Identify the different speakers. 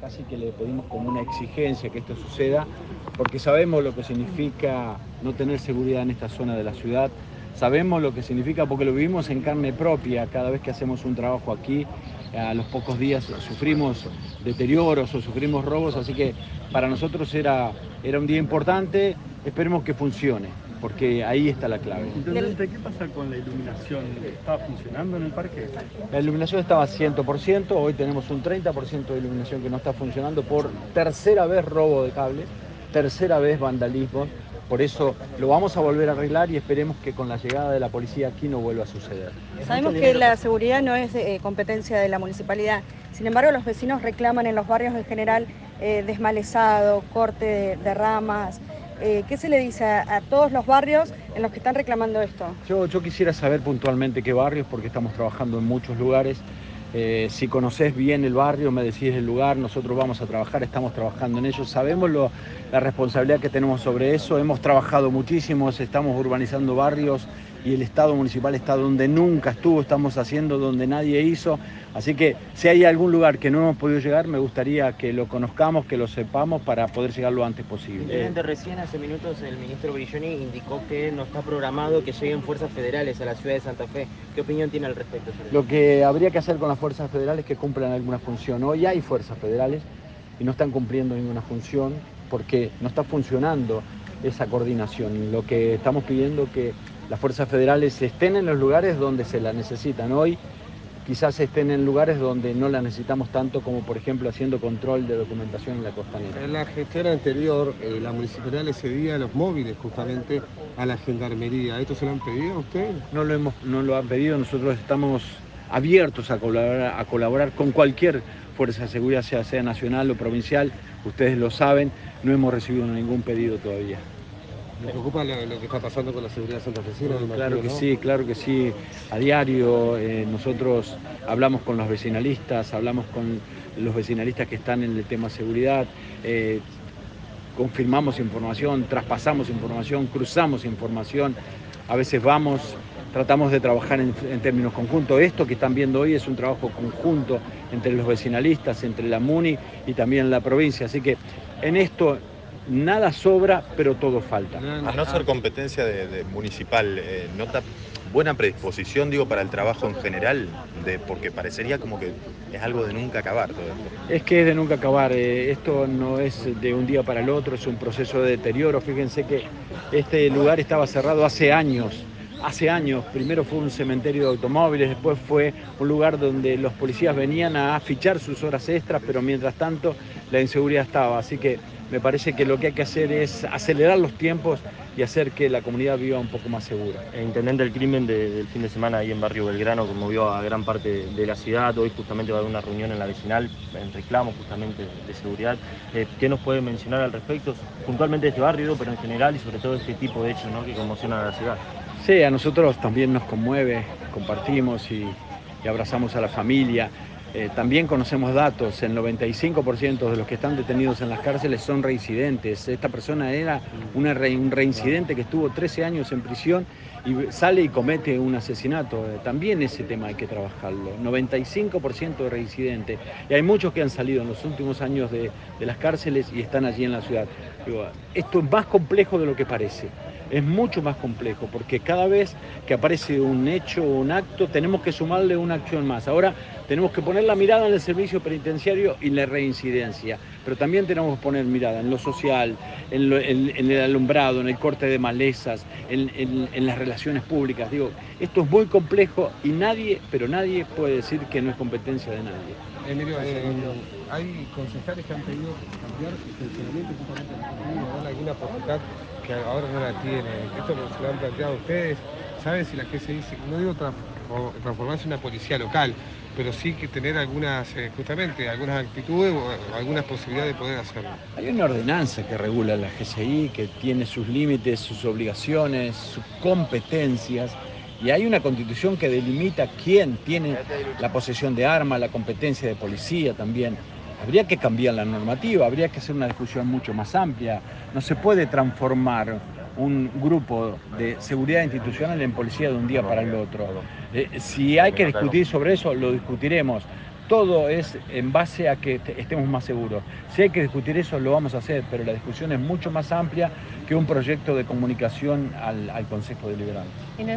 Speaker 1: casi que le pedimos como una exigencia que esto suceda, porque sabemos lo que significa no tener seguridad en esta zona de la ciudad, sabemos lo que significa porque lo vivimos en carne propia cada vez que hacemos un trabajo aquí, a los pocos días sufrimos deterioros o sufrimos robos, así que para nosotros era, era un día importante, esperemos que funcione porque ahí está la clave.
Speaker 2: Intendente, ¿qué pasa con la iluminación? ¿Está funcionando en el parque?
Speaker 1: La iluminación estaba 100%, hoy tenemos un 30% de iluminación que no está funcionando por tercera vez robo de cables, tercera vez vandalismo. Por eso lo vamos a volver a arreglar y esperemos que con la llegada de la policía aquí no vuelva a suceder.
Speaker 3: Sabemos que la seguridad no es eh, competencia de la municipalidad, sin embargo los vecinos reclaman en los barrios en general eh, desmalezado, corte de ramas, eh, ¿Qué se le dice a, todos los barrios en los que están reclamando esto?
Speaker 1: Yo, yo quisiera saber puntualmente qué barrios, porque estamos trabajando en muchos lugares. Eh, si conoces bien el barrio, me decís el lugar, nosotros vamos a trabajar, estamos trabajando en ello, sabemos la responsabilidad que tenemos sobre eso, hemos trabajado muchísimo, estamos urbanizando barrios y el Estado municipal está donde nunca estuvo, estamos haciendo donde nadie hizo, así que si hay algún lugar que no hemos podido llegar, me gustaría que lo conozcamos, que lo sepamos para poder llegar lo antes posible.
Speaker 4: recién hace minutos el ministro Brilloni indicó que no está programado que lleguen fuerzas federales a la ciudad de Santa Fe. ¿Qué opinión tiene al respecto?
Speaker 1: Lo que habría que hacer con las fuerzas federales es que cumplan alguna función. Hoy hay fuerzas federales y no están cumpliendo ninguna función porque no está funcionando esa coordinación. Lo que estamos pidiendo que las fuerzas federales estén en los lugares donde se la necesitan. Hoy quizás estén en lugares donde no la necesitamos tanto como por ejemplo haciendo control de documentación en la costanera.
Speaker 2: En la gestión anterior eh, la municipalidad le cedía los móviles justamente a la gendarmería. ¿Esto se lo han pedido a ustedes?
Speaker 1: No lo, hemos, no lo han pedido, nosotros estamos abiertos a colaborar, a colaborar con cualquier fuerza de seguridad, sea, sea nacional o provincial, ustedes lo saben, no hemos recibido ningún pedido todavía.
Speaker 2: ¿Le preocupa lo, que está pasando con la seguridad santafesina?
Speaker 1: Claro que sí, claro que sí. A diario eh, nosotros hablamos con los vecinalistas, hablamos con los vecinalistas que están en el tema seguridad, eh, confirmamos información, traspasamos información, cruzamos información, a veces vamos, tratamos de trabajar en, términos conjuntos. Esto que están viendo hoy es un trabajo conjunto entre los vecinalistas, entre la MUNI y también la provincia. Así que en esto nada sobra, pero todo falta.
Speaker 5: A no ser competencia de, municipal, eh, ¿nota buena predisposición, digo, para el trabajo en general? De, porque parecería como que es algo de nunca acabar todo esto.
Speaker 1: Es que es de nunca acabar, eh, esto no es de un día para el otro, es un proceso de deterioro. Fíjense que este lugar estaba cerrado hace años, hace años. Primero fue un cementerio de automóviles, después fue un lugar donde los policías venían a fichar sus horas extras, pero mientras tanto la inseguridad estaba. Así que me parece que lo que hay que hacer es acelerar los tiempos y hacer que la comunidad viva un poco más segura.
Speaker 6: Intendente, el crimen del fin de semana ahí en Barrio Belgrano conmovió a gran parte de la ciudad. Hoy justamente va a haber una reunión en la vecinal en reclamo justamente de seguridad. Eh, ¿Qué nos puede mencionar al respecto? Puntualmente de este barrio, pero en general y sobre todo este tipo de hechos que conmocionan a la ciudad.
Speaker 1: Sí, a nosotros también nos conmueve, compartimos y abrazamos a la familia. Eh, también conocemos datos, el 95% de los que están detenidos en las cárceles son reincidentes. Esta persona era un reincidente que estuvo 13 años en prisión y sale y comete un asesinato. Eh, también ese tema hay que trabajarlo. 95% de reincidentes. Y hay muchos que han salido en los últimos años de, las cárceles y están allí en la ciudad. esto es más complejo de lo que parece es mucho más complejo, porque cada vez que aparece un hecho o un acto, tenemos que sumarle una acción más. Ahora tenemos que poner la mirada en el servicio penitenciario y la reincidencia, pero también tenemos que poner mirada en lo social, en, el alumbrado, en el corte de malezas, en, las relaciones públicas. Digo, esto es muy complejo y nadie, pero nadie puede decir que no es competencia de nadie.
Speaker 2: Emilio, eh, hay concejales que han pedido cambiar el funcionamiento justamente de alguna potestad que ahora no la tiene. Esto se lo han planteado ustedes. ¿Saben si la GCI, no digo transformarse en una policía local, pero sí que tener algunas, eh, justamente, algunas actitudes o algunas posibilidades de poder hacerlo?
Speaker 1: Hay una ordenanza que regula la GCI, que tiene sus límites, sus obligaciones, sus competencias. Y hay una constitución que delimita quién tiene la posesión de armas, la competencia de policía también. Habría que cambiar la normativa, habría que hacer una discusión mucho más amplia. No se puede transformar un grupo de seguridad institucional en policía de un día para el otro. Eh, si hay que discutir sobre eso, lo discutiremos, todo es en base a que estemos más seguros. Si hay que discutir eso, lo vamos a hacer, pero la discusión es mucho más amplia que un proyecto de comunicación al, al Consejo Deliberante.